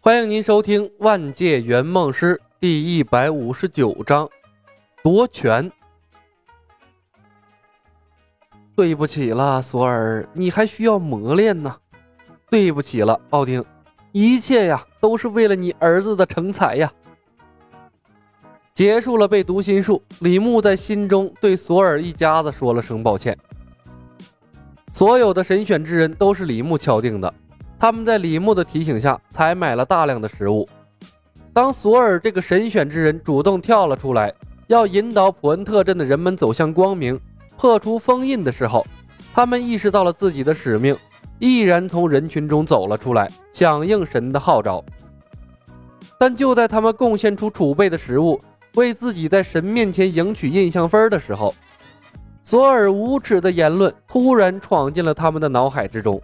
欢迎您收听《万界圆梦师》第一百五十九章夺权。对不起了，索尔，你还需要磨练呢。对不起了，奥丁，一切呀都是为了你儿子的成才呀。结束了被读心术，李牧在心中对索尔一家子说了声抱歉。所有的神选之人都是李牧敲定的。他们在李牧的提醒下采买了大量的食物。当索尔这个神选之人主动跳了出来，要引导普恩特镇的人们走向光明，破除封印的时候，他们意识到了自己的使命，毅然从人群中走了出来，响应神的号召。但就在他们贡献出储备的食物，为自己在神面前赢取印象分的时候，索尔无耻的言论突然闯进了他们的脑海之中。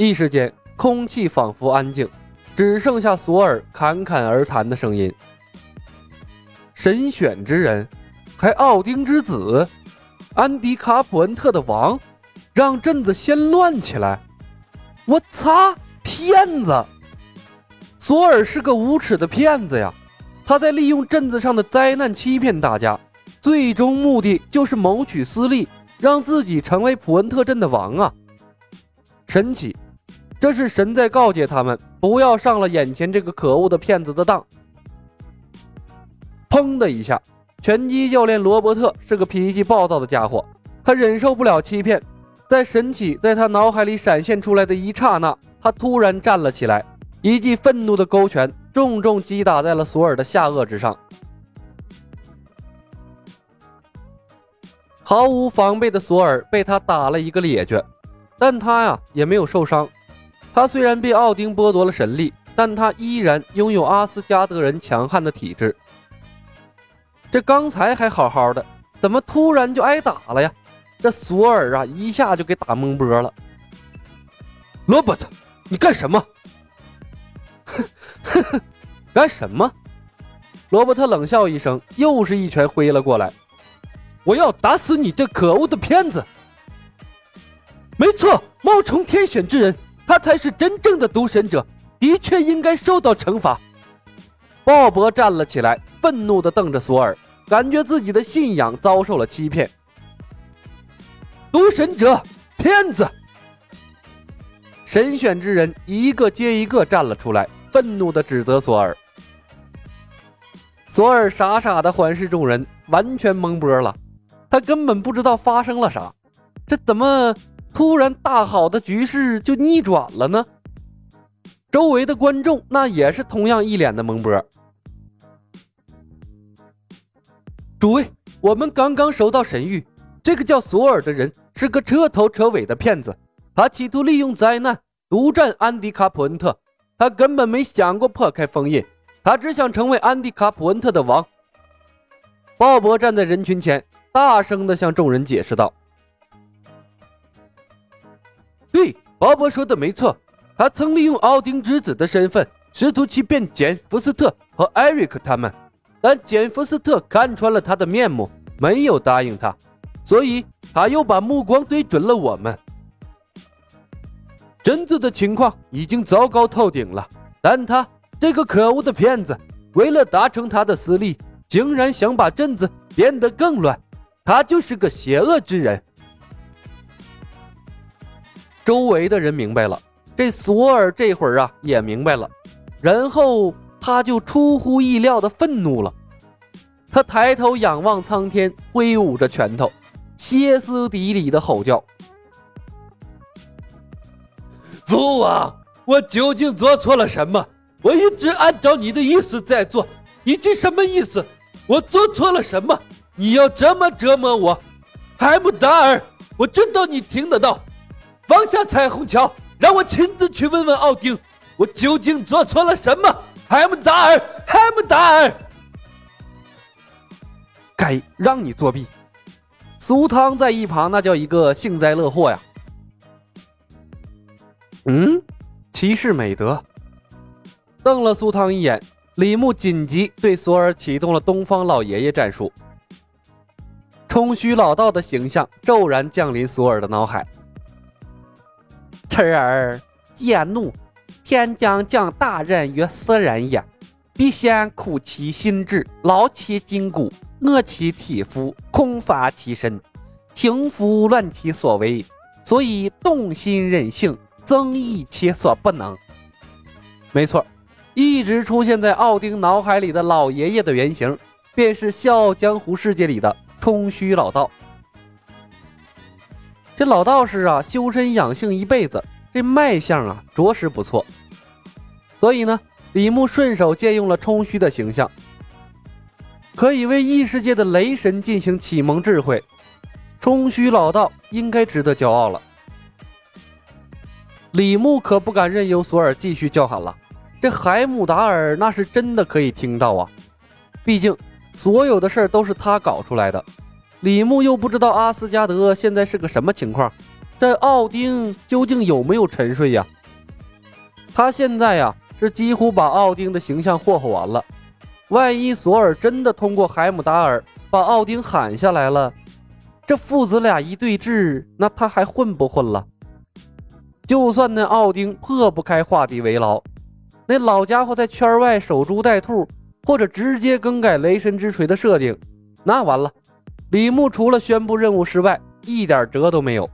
一时间，空气仿佛安静，只剩下索尔侃侃而谈的声音。神选之人，还奥丁之子，安迪卡普恩特的王，让镇子先乱起来。我擦，骗子！索尔是个无耻的骗子呀！他在利用镇子上的灾难欺骗大家，最终目的就是谋取私利，让自己成为普恩特镇的王啊！神奇！这是神在告诫他们，不要上了眼前这个可恶的骗子的当。砰的一下，拳击教练罗伯特是个脾气暴躁的家伙，他忍受不了欺骗，在神起在他脑海里闪现出来的一刹那，他突然站了起来，一记愤怒的勾拳重重击打在了索尔的下颚之上。毫无防备的索尔被他打了一个趔趄，但他呀也没有受伤。他虽然被奥丁剥夺了神力，但他依然拥有阿斯加德人强悍的体质。这刚才还好好的，怎么突然就挨打了呀？这索尔啊，一下就给打懵波了。罗伯特，你干什么？哼哼，干什么？罗伯特冷笑一声，又是一拳挥了过来。我要打死你这可恶的骗子！没错，冒充天选之人。他才是真正的独神者，的确应该受到惩罚。鲍勃站了起来，愤怒地瞪着索尔，感觉自己的信仰遭受了欺骗。独神者，骗子！神选之人一个接一个站了出来，愤怒地指责索尔。索尔傻傻地环视众人，完全懵波了，他根本不知道发生了啥，这怎么？突然大好的局势就逆转了呢？周围的观众那也是同样一脸的懵波。诸位，我们刚刚收到神谕，这个叫索尔的人是个彻头彻尾的骗子，他企图利用灾难独占安迪卡普恩特，他根本没想过破开封印，他只想成为安迪卡普恩特的王。鲍勃站在人群前，大声的向众人解释道。对，鲍勃说的没错，他曾利用奥丁之子的身份，试图欺骗简·福斯特和艾瑞克他们，但简·福斯特看穿了他的面目，没有答应他，所以他又把目光对准了我们。贞子的情况已经糟糕透顶了，但他这个可恶的骗子，为了达成他的私利，竟然想把镇子变得更乱，他就是个邪恶之人。周围的人明白了，这索尔这会儿啊也明白了，然后他就出乎意料的愤怒了。他抬头仰望苍天，挥舞着拳头，歇斯底里的吼叫：“父王，我究竟做错了什么？我一直按照你的意思在做，你这什么意思？我做错了什么？你要这么折磨我？海姆达尔，我知道你听得到。”放下彩虹桥，让我亲自去问问奥丁，我究竟做错了什么？海姆达尔，海姆达尔，该让你作弊。苏汤在一旁那叫一个幸灾乐祸呀。嗯，骑士美德。瞪了苏汤一眼，李牧紧急对索尔启动了东方老爷爷战术。冲虚老道的形象骤然降临索尔的脑海。痴儿，见怒，天将降大任于斯人也，必先苦其心志，劳其筋骨，饿其体肤，空乏其身，停服乱其所为，所以动心忍性，增益其所不能。没错，一直出现在奥丁脑海里的老爷爷的原型，便是《笑傲江湖》世界里的冲虚老道。这老道士啊，修身养性一辈子，这脉象啊，着实不错。所以呢，李牧顺手借用了冲虚的形象，可以为异世界的雷神进行启蒙智慧。冲虚老道应该值得骄傲了。李牧可不敢任由索尔继续叫喊了，这海姆达尔那是真的可以听到啊！毕竟所有的事儿都是他搞出来的。李牧又不知道阿斯加德现在是个什么情况，这奥丁究竟有没有沉睡呀？他现在呀是几乎把奥丁的形象霍霍完了。万一索尔真的通过海姆达尔把奥丁喊下来了，这父子俩一对峙，那他还混不混了？就算那奥丁破不开画地为牢，那老家伙在圈外守株待兔，或者直接更改雷神之锤的设定，那完了。李牧除了宣布任务失败，一点辙都没有。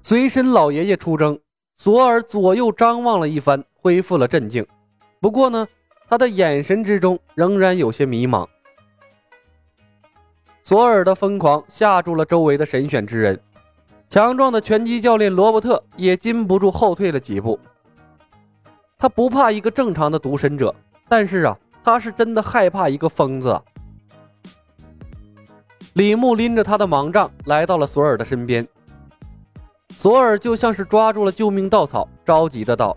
随身老爷爷出征，索尔左右张望了一番，恢复了镇静。不过呢，他的眼神之中仍然有些迷茫。索尔的疯狂吓住了周围的神选之人，强壮的拳击教练罗伯特也禁不住后退了几步。他不怕一个正常的独神者，但是啊，他是真的害怕一个疯子。李牧拎着他的盲杖来到了索尔的身边，索尔就像是抓住了救命稻草，着急的道：“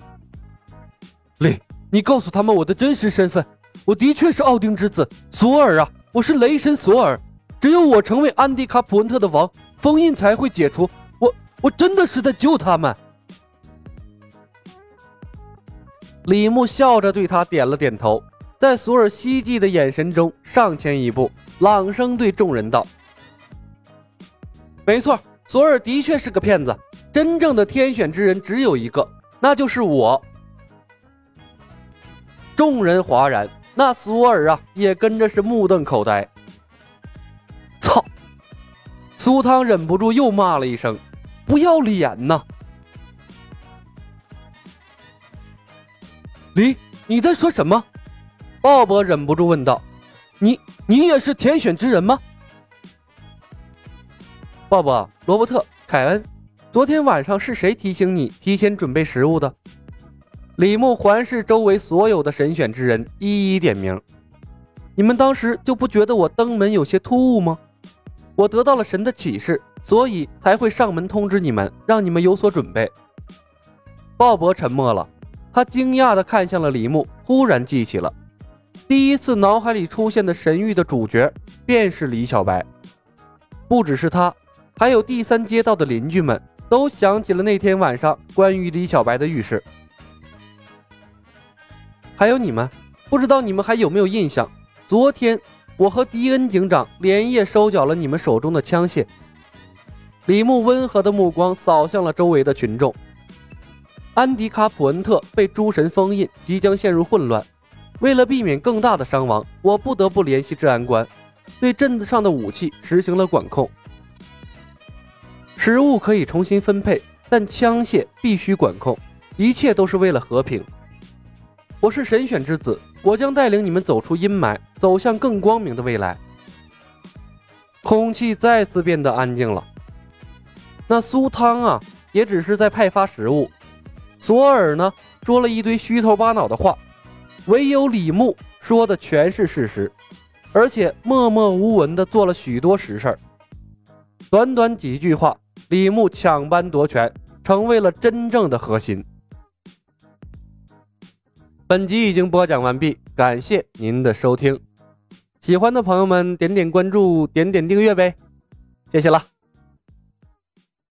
李，你告诉他们我的真实身份，我的确是奥丁之子索尔啊，我是雷神索尔，只有我成为安迪卡普恩特的王，封印才会解除。我，我真的是在救他们。”李牧笑着对他点了点头，在索尔希冀的眼神中上前一步。朗声对众人道：“没错，索尔的确是个骗子。真正的天选之人只有一个，那就是我。”众人哗然，那索尔啊，也跟着是目瞪口呆。操！苏汤忍不住又骂了一声：“不要脸呐！”李，你在说什么？鲍勃忍不住问道。你你也是天选之人吗？鲍勃、罗伯特、凯恩，昨天晚上是谁提醒你提前准备食物的？李牧环视周围所有的神选之人，一一点名。你们当时就不觉得我登门有些突兀吗？我得到了神的启示，所以才会上门通知你们，让你们有所准备。鲍勃沉默了，他惊讶地看向了李牧，忽然记起了。第一次脑海里出现的神域的主角便是李小白，不只是他，还有第三街道的邻居们都想起了那天晚上关于李小白的浴室。还有你们，不知道你们还有没有印象？昨天我和迪恩警长连夜收缴了你们手中的枪械。李牧温和的目光扫向了周围的群众。安迪卡普恩特被诸神封印，即将陷入混乱。为了避免更大的伤亡，我不得不联系治安官，对镇子上的武器实行了管控。食物可以重新分配，但枪械必须管控。一切都是为了和平。我是神选之子，我将带领你们走出阴霾，走向更光明的未来。空气再次变得安静了。那苏汤啊，也只是在派发食物。索尔呢，说了一堆虚头巴脑的话。唯有李牧说的全是事实，而且默默无闻的做了许多实事儿。短短几句话，李牧抢班夺权，成为了真正的核心。本集已经播讲完毕，感谢您的收听。喜欢的朋友们点点关注，点点订阅呗，谢谢了。